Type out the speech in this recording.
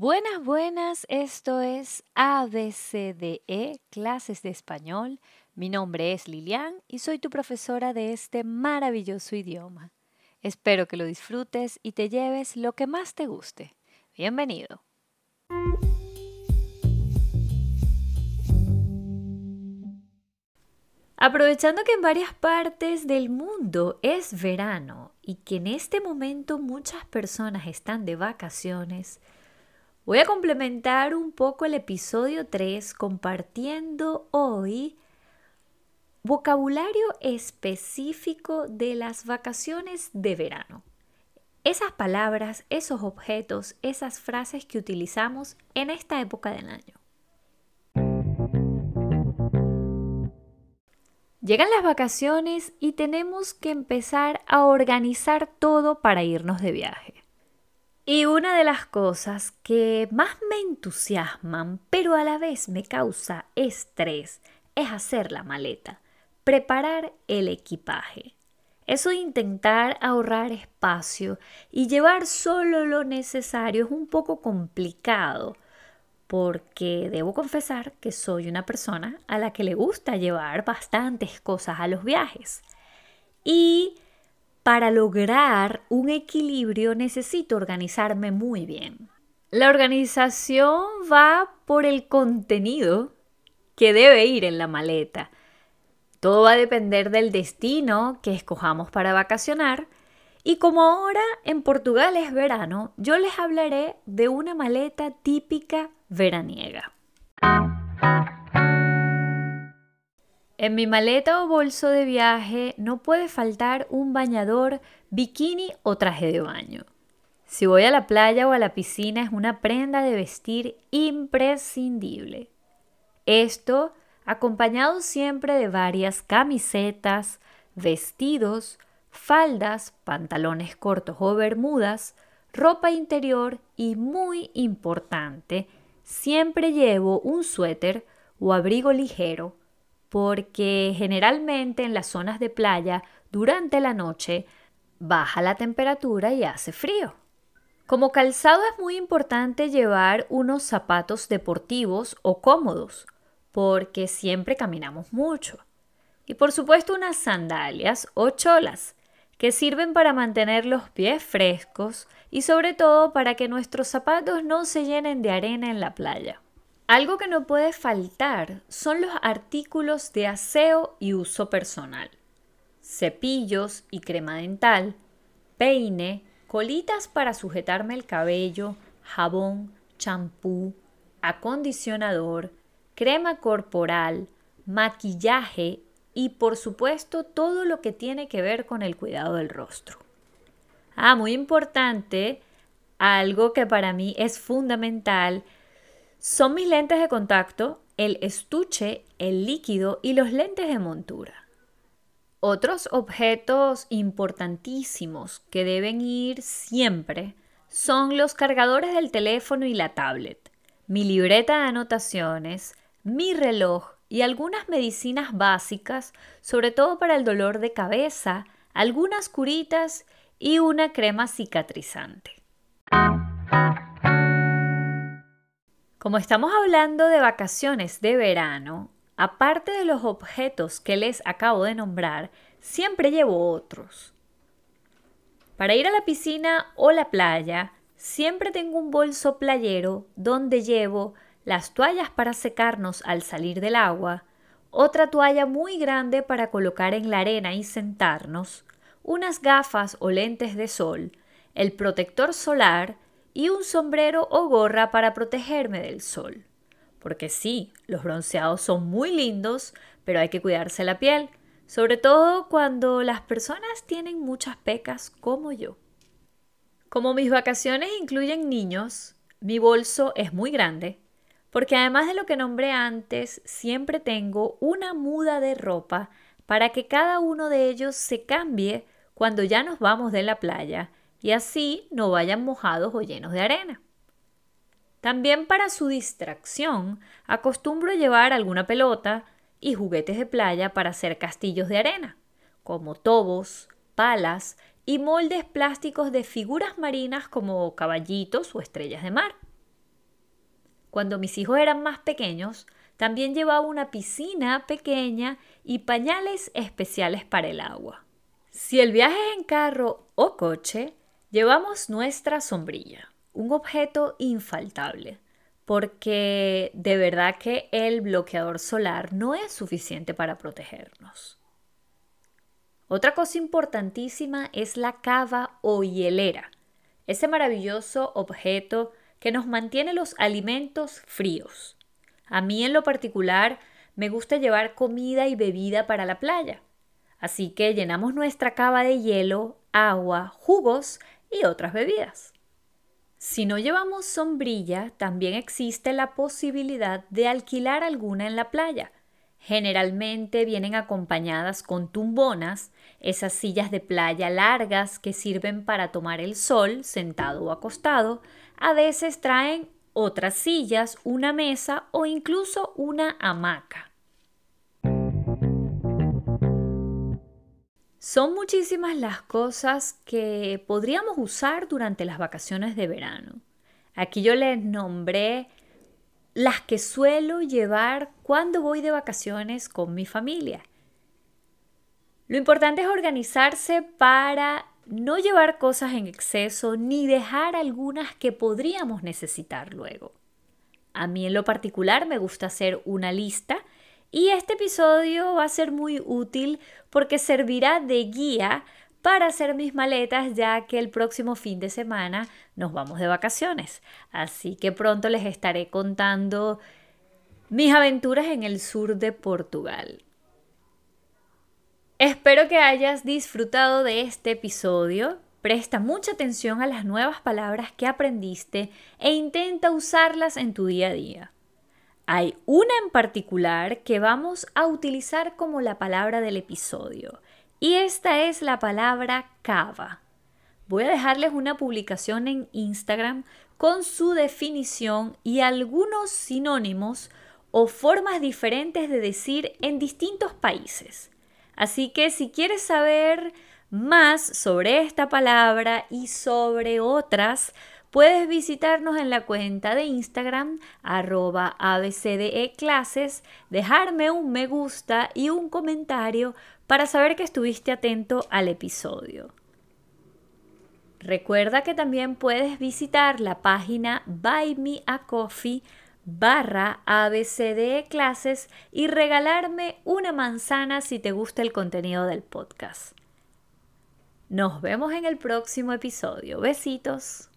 Buenas, buenas, esto es ABCDE, clases de español. Mi nombre es Lilian y soy tu profesora de este maravilloso idioma. Espero que lo disfrutes y te lleves lo que más te guste. Bienvenido. Aprovechando que en varias partes del mundo es verano y que en este momento muchas personas están de vacaciones, voy a complementar un poco el episodio 3 compartiendo hoy vocabulario específico de las vacaciones de verano. Esas palabras, esos objetos, esas frases que utilizamos en esta época del año. Llegan las vacaciones y tenemos que empezar a organizar todo para irnos de viaje. Y una de las cosas que más me entusiasman, pero a la vez me causa estrés, es hacer la maleta, preparar el equipaje. Eso de intentar ahorrar espacio y llevar solo lo necesario es un poco complicado porque debo confesar que soy una persona a la que le gusta llevar bastantes cosas a los viajes. Y para lograr un equilibrio necesito organizarme muy bien. La organización va por el contenido que debe ir en la maleta. Todo va a depender del destino que escojamos para vacacionar. Y como ahora en Portugal es verano, yo les hablaré de una maleta típica veraniega. En mi maleta o bolso de viaje no puede faltar un bañador, bikini o traje de baño. Si voy a la playa o a la piscina es una prenda de vestir imprescindible. Esto acompañado siempre de varias camisetas, vestidos, faldas, pantalones cortos o bermudas, ropa interior y muy importante, siempre llevo un suéter o abrigo ligero porque generalmente en las zonas de playa durante la noche baja la temperatura y hace frío. Como calzado es muy importante llevar unos zapatos deportivos o cómodos, porque siempre caminamos mucho. Y por supuesto unas sandalias o cholas, que sirven para mantener los pies frescos y sobre todo para que nuestros zapatos no se llenen de arena en la playa. Algo que no puede faltar son los artículos de aseo y uso personal. Cepillos y crema dental, peine, colitas para sujetarme el cabello, jabón, champú, acondicionador, crema corporal, maquillaje y por supuesto todo lo que tiene que ver con el cuidado del rostro. Ah, muy importante, algo que para mí es fundamental son mis lentes de contacto, el estuche, el líquido y los lentes de montura. Otros objetos importantísimos que deben ir siempre son los cargadores del teléfono y la tablet, mi libreta de anotaciones, mi reloj y algunas medicinas básicas, sobre todo para el dolor de cabeza, algunas curitas y una crema cicatrizante. Como estamos hablando de vacaciones de verano, aparte de los objetos que les acabo de nombrar, siempre llevo otros. Para ir a la piscina o la playa, siempre tengo un bolso playero donde llevo las toallas para secarnos al salir del agua, otra toalla muy grande para colocar en la arena y sentarnos, unas gafas o lentes de sol, el protector solar y un sombrero o gorra para protegerme del sol. Porque sí, los bronceados son muy lindos, pero hay que cuidarse la piel, sobre todo cuando las personas tienen muchas pecas como yo. Como mis vacaciones incluyen niños, mi bolso es muy grande, porque además de lo que nombré antes, siempre tengo una muda de ropa para que cada uno de ellos se cambie cuando ya nos vamos de la playa y así no vayan mojados o llenos de arena. También para su distracción acostumbro llevar alguna pelota y juguetes de playa para hacer castillos de arena, como tobos, palas y moldes plásticos de figuras marinas como caballitos o estrellas de mar. Cuando mis hijos eran más pequeños, también llevaba una piscina pequeña y pañales especiales para el agua. Si el viaje es en carro o coche, llevamos nuestra sombrilla, un objeto infaltable, porque de verdad que el bloqueador solar no es suficiente para protegernos. Otra cosa importantísima es la cava o hielera, ese maravilloso objeto que nos mantiene los alimentos fríos. A mí en lo particular me gusta llevar comida y bebida para la playa. Así que llenamos nuestra cava de hielo, agua, jugos y otras bebidas. Si no llevamos sombrilla, también existe la posibilidad de alquilar alguna en la playa. Generalmente vienen acompañadas con tumbonas, esas sillas de playa largas que sirven para tomar el sol sentado o acostado. A veces traen otras sillas, una mesa o incluso una hamaca. Son muchísimas las cosas que podríamos usar durante las vacaciones de verano. Aquí yo les nombré las que suelo llevar cuando voy de vacaciones con mi familia. Lo importante es organizarse para no llevar cosas en exceso ni dejar algunas que podríamos necesitar luego. A mí en lo particular me gusta hacer una lista y este episodio va a ser muy útil porque servirá de guía para hacer mis maletas ya que el próximo fin de semana nos vamos de vacaciones. Así que pronto les estaré contando mis aventuras en el sur de Portugal. Espero que hayas disfrutado de este episodio. Presta mucha atención a las nuevas palabras que aprendiste e intenta usarlas en tu día a día. Hay una en particular que vamos a utilizar como la palabra del episodio y esta es la palabra cava. Voy a dejarles una publicación en Instagram con su definición y algunos sinónimos o formas diferentes de decir en distintos países. Así que si quieres saber más sobre esta palabra y sobre otras, puedes visitarnos en la cuenta de Instagram arroba abcdeclases, dejarme un me gusta y un comentario para saber que estuviste atento al episodio. Recuerda que también puedes visitar la página Buy Me a Coffee barra ABCD clases y regalarme una manzana si te gusta el contenido del podcast. Nos vemos en el próximo episodio. Besitos.